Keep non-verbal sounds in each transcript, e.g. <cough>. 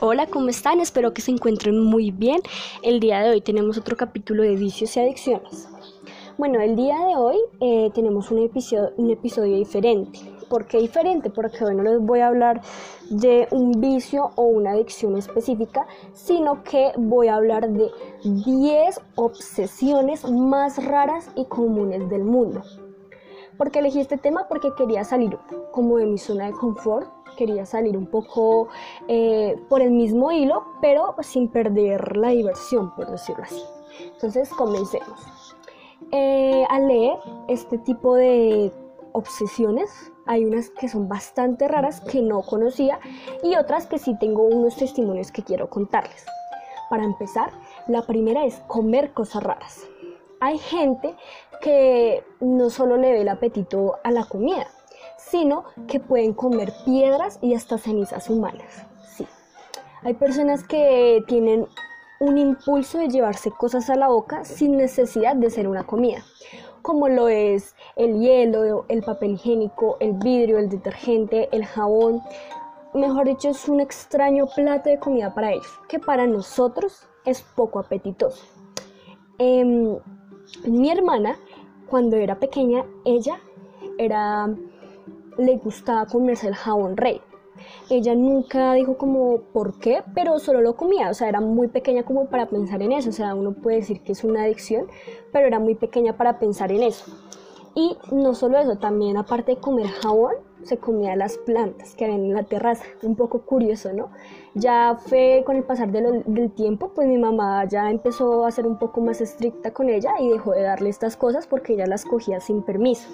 Hola, ¿cómo están? Espero que se encuentren muy bien. El día de hoy tenemos otro capítulo de vicios y adicciones. Bueno, el día de hoy eh, tenemos un episodio, un episodio diferente. ¿Por qué diferente? Porque hoy no les voy a hablar de un vicio o una adicción específica, sino que voy a hablar de 10 obsesiones más raras y comunes del mundo. ¿Por qué elegí este tema? Porque quería salir como de mi zona de confort, quería salir un poco eh, por el mismo hilo, pero sin perder la diversión, por decirlo así. Entonces, comencemos. Eh, al leer este tipo de obsesiones, hay unas que son bastante raras que no conocía y otras que sí tengo unos testimonios que quiero contarles. Para empezar, la primera es comer cosas raras. Hay gente que no solo le ve el apetito a la comida, sino que pueden comer piedras y hasta cenizas humanas. Sí. Hay personas que tienen un impulso de llevarse cosas a la boca sin necesidad de ser una comida, como lo es el hielo, el papel higiénico, el vidrio, el detergente, el jabón. Mejor dicho, es un extraño plato de comida para ellos, que para nosotros es poco apetitoso. Em, mi hermana, cuando era pequeña, ella era le gustaba comerse el jabón rey. Ella nunca dijo como por qué, pero solo lo comía, o sea, era muy pequeña como para pensar en eso, o sea, uno puede decir que es una adicción, pero era muy pequeña para pensar en eso. Y no solo eso, también aparte de comer jabón, se comía las plantas que había en la terraza, un poco curioso, ¿no? Ya fue con el pasar del tiempo, pues mi mamá ya empezó a ser un poco más estricta con ella y dejó de darle estas cosas porque ella las cogía sin permiso.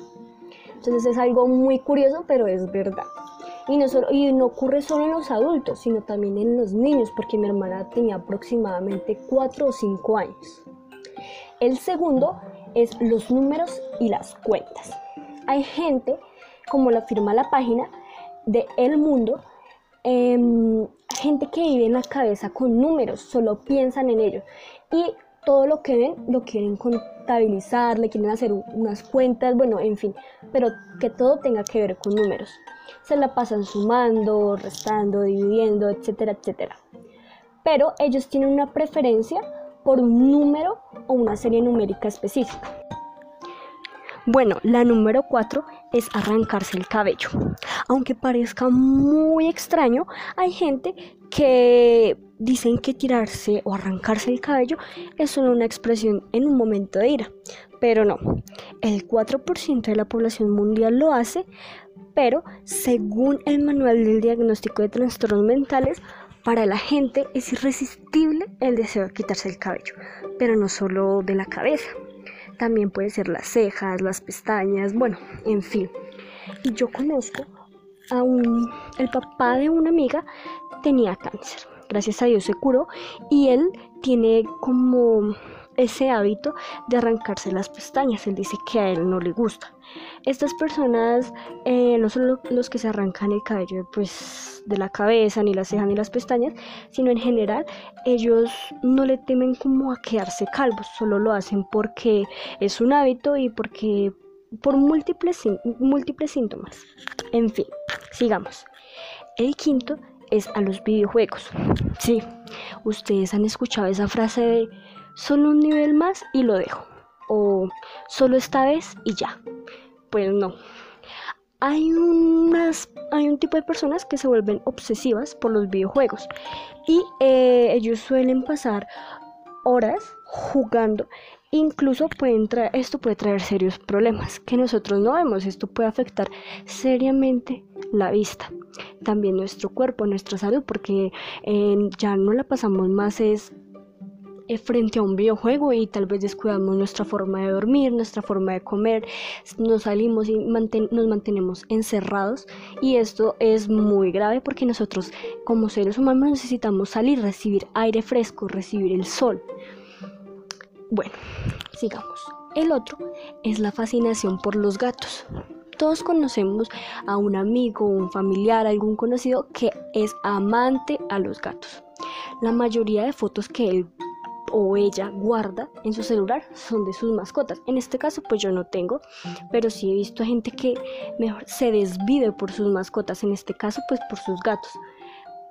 Entonces es algo muy curioso, pero es verdad. Y no, solo, y no ocurre solo en los adultos, sino también en los niños, porque mi hermana tenía aproximadamente 4 o 5 años. El segundo es los números y las cuentas. Hay gente, como lo afirma la página de El Mundo, em, gente que vive en la cabeza con números, solo piensan en ellos. Y todo lo que ven lo quieren contabilizar, le quieren hacer unas cuentas, bueno, en fin, pero que todo tenga que ver con números. Se la pasan sumando, restando, dividiendo, etcétera, etcétera. Pero ellos tienen una preferencia por un número o una serie numérica específica. Bueno, la número 4 es arrancarse el cabello. Aunque parezca muy extraño, hay gente que dicen que tirarse o arrancarse el cabello es solo una expresión en un momento de ira, pero no. El 4% de la población mundial lo hace, pero según el manual del diagnóstico de trastornos mentales, para la gente es irresistible el deseo de quitarse el cabello, pero no solo de la cabeza. También puede ser las cejas, las pestañas, bueno, en fin. Y yo conozco a un, el papá de una amiga tenía cáncer. Gracias a Dios se curó y él tiene como ese hábito de arrancarse las pestañas. Él dice que a él no le gusta. Estas personas eh, no son los que se arrancan el cabello pues, de la cabeza, ni las cejas, ni las pestañas, sino en general ellos no le temen como a quedarse calvos, solo lo hacen porque es un hábito y porque por múltiples, múltiples síntomas. En fin, sigamos. El quinto es a los videojuegos. Sí, ustedes han escuchado esa frase de solo un nivel más y lo dejo. O solo esta vez y ya. Pues no. Hay, unas, hay un tipo de personas que se vuelven obsesivas por los videojuegos y eh, ellos suelen pasar horas jugando Incluso esto puede traer serios problemas que nosotros no vemos. Esto puede afectar seriamente la vista, también nuestro cuerpo, nuestra salud, porque eh, ya no la pasamos más es frente a un videojuego y tal vez descuidamos nuestra forma de dormir, nuestra forma de comer, nos salimos y nos mantenemos encerrados y esto es muy grave porque nosotros como seres humanos necesitamos salir, recibir aire fresco, recibir el sol. Bueno, sigamos. El otro es la fascinación por los gatos. Todos conocemos a un amigo, un familiar, algún conocido que es amante a los gatos. La mayoría de fotos que él o ella guarda en su celular son de sus mascotas. En este caso, pues yo no tengo, pero sí he visto a gente que mejor se desvive por sus mascotas, en este caso, pues por sus gatos.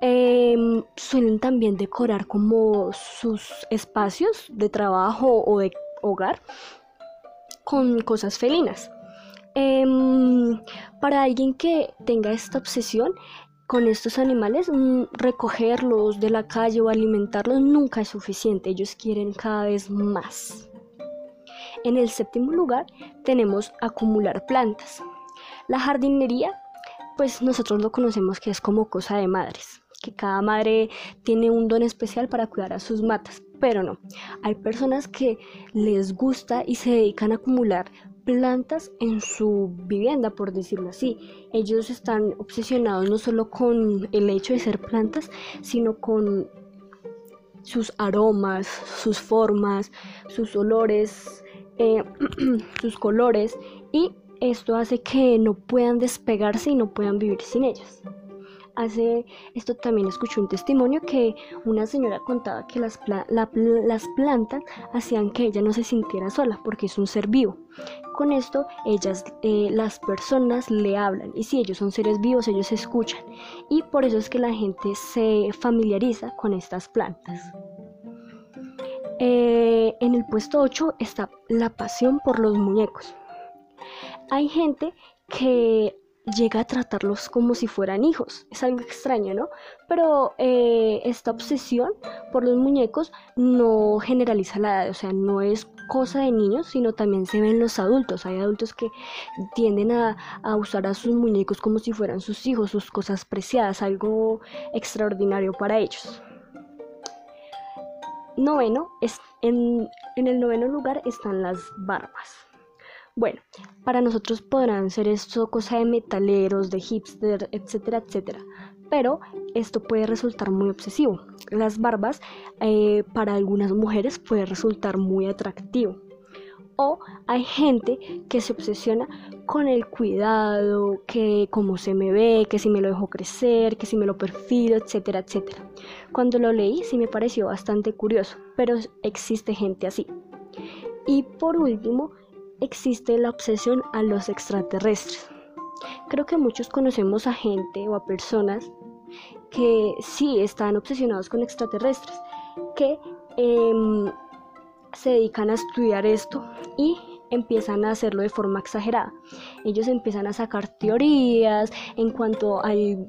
Em, suelen también decorar como sus espacios de trabajo o de hogar con cosas felinas. Em, para alguien que tenga esta obsesión con estos animales, mm, recogerlos de la calle o alimentarlos nunca es suficiente. Ellos quieren cada vez más. En el séptimo lugar tenemos acumular plantas. La jardinería, pues nosotros lo conocemos que es como cosa de madres que cada madre tiene un don especial para cuidar a sus matas, pero no. Hay personas que les gusta y se dedican a acumular plantas en su vivienda, por decirlo así. Ellos están obsesionados no solo con el hecho de ser plantas, sino con sus aromas, sus formas, sus olores, eh, <clears throat> sus colores y esto hace que no puedan despegarse y no puedan vivir sin ellas hace esto también escuché un testimonio que una señora contaba que las, las plantas hacían que ella no se sintiera sola porque es un ser vivo. Con esto ellas, eh, las personas le hablan y si ellos son seres vivos ellos escuchan y por eso es que la gente se familiariza con estas plantas. Eh, en el puesto 8 está la pasión por los muñecos. Hay gente que llega a tratarlos como si fueran hijos. Es algo extraño, ¿no? Pero eh, esta obsesión por los muñecos no generaliza la edad, o sea, no es cosa de niños, sino también se ven los adultos. Hay adultos que tienden a, usar a sus muñecos como si fueran sus hijos, sus cosas preciadas, algo extraordinario para ellos. Noveno, es, en, en el noveno lugar están las barbas. Bueno, para nosotros podrán ser esto cosa de metaleros, de hipster, etcétera, etcétera. Pero esto puede resultar muy obsesivo. Las barbas eh, para algunas mujeres puede resultar muy atractivo. O hay gente que se obsesiona con el cuidado, que cómo se me ve, que si me lo dejo crecer, que si me lo perfilo, etcétera, etcétera. Cuando lo leí sí me pareció bastante curioso, pero existe gente así. Y por último, existe la obsesión a los extraterrestres. Creo que muchos conocemos a gente o a personas que sí están obsesionados con extraterrestres, que em, se dedican a estudiar esto y empiezan a hacerlo de forma exagerada. Ellos empiezan a sacar teorías en cuanto al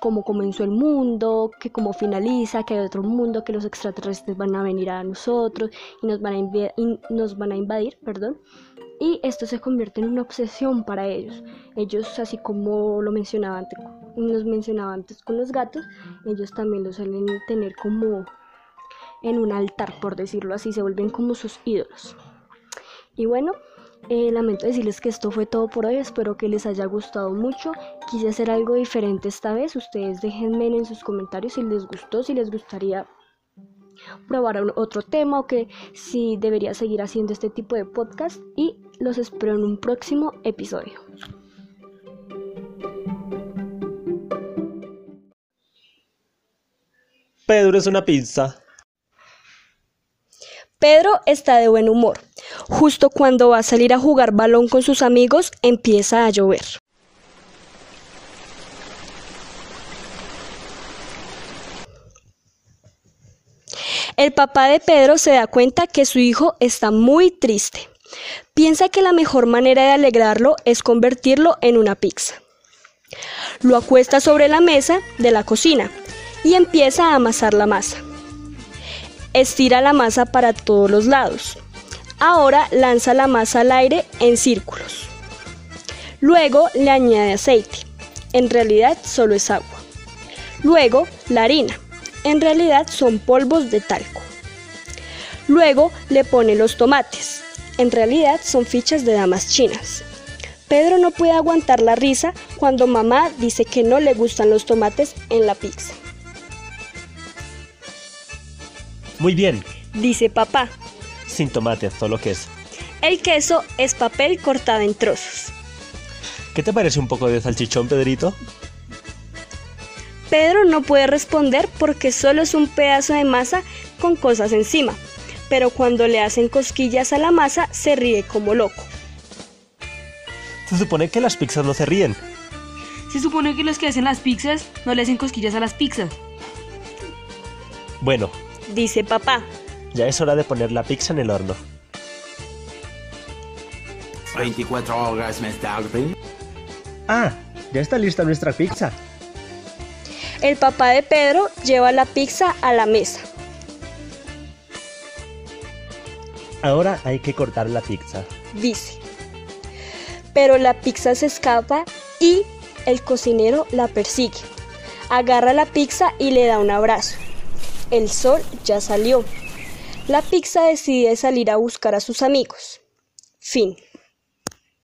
cómo comenzó el mundo, que cómo finaliza, que hay otro mundo, que los extraterrestres van a venir a nosotros y nos van a, y nos van a invadir, perdón y esto se convierte en una obsesión para ellos. Ellos, así como lo mencionaba antes, nos mencionaba antes con los gatos, ellos también lo suelen tener como en un altar, por decirlo así, se vuelven como sus ídolos. Y bueno, eh, lamento decirles que esto fue todo por hoy, espero que les haya gustado mucho. Quise hacer algo diferente esta vez, ustedes déjenme en sus comentarios si les gustó, si les gustaría probar otro tema o que si debería seguir haciendo este tipo de podcast y los espero en un próximo episodio. Pedro es una pizza. Pedro está de buen humor. Justo cuando va a salir a jugar balón con sus amigos, empieza a llover. El papá de Pedro se da cuenta que su hijo está muy triste. Piensa que la mejor manera de alegrarlo es convertirlo en una pizza. Lo acuesta sobre la mesa de la cocina y empieza a amasar la masa. Estira la masa para todos los lados. Ahora lanza la masa al aire en círculos. Luego le añade aceite. En realidad solo es agua. Luego la harina. En realidad son polvos de talco. Luego le pone los tomates. En realidad son fichas de damas chinas. Pedro no puede aguantar la risa cuando mamá dice que no le gustan los tomates en la pizza. Muy bien, dice papá. Sin tomate, solo queso. El queso es papel cortado en trozos. ¿Qué te parece un poco de salchichón, Pedrito? Pedro no puede responder porque solo es un pedazo de masa con cosas encima, pero cuando le hacen cosquillas a la masa se ríe como loco. Se supone que las pizzas no se ríen. Se supone que los que hacen las pizzas no le hacen cosquillas a las pizzas. Bueno, dice papá. ya es hora de poner la pizza en el horno. 24 horas más tarde. Ah, ya está lista nuestra pizza. El papá de Pedro lleva la pizza a la mesa. Ahora hay que cortar la pizza. dice. Pero la pizza se escapa y el cocinero la persigue. Agarra la pizza y le da un abrazo. El sol ya salió. La pizza decide salir a buscar a sus amigos. Fin.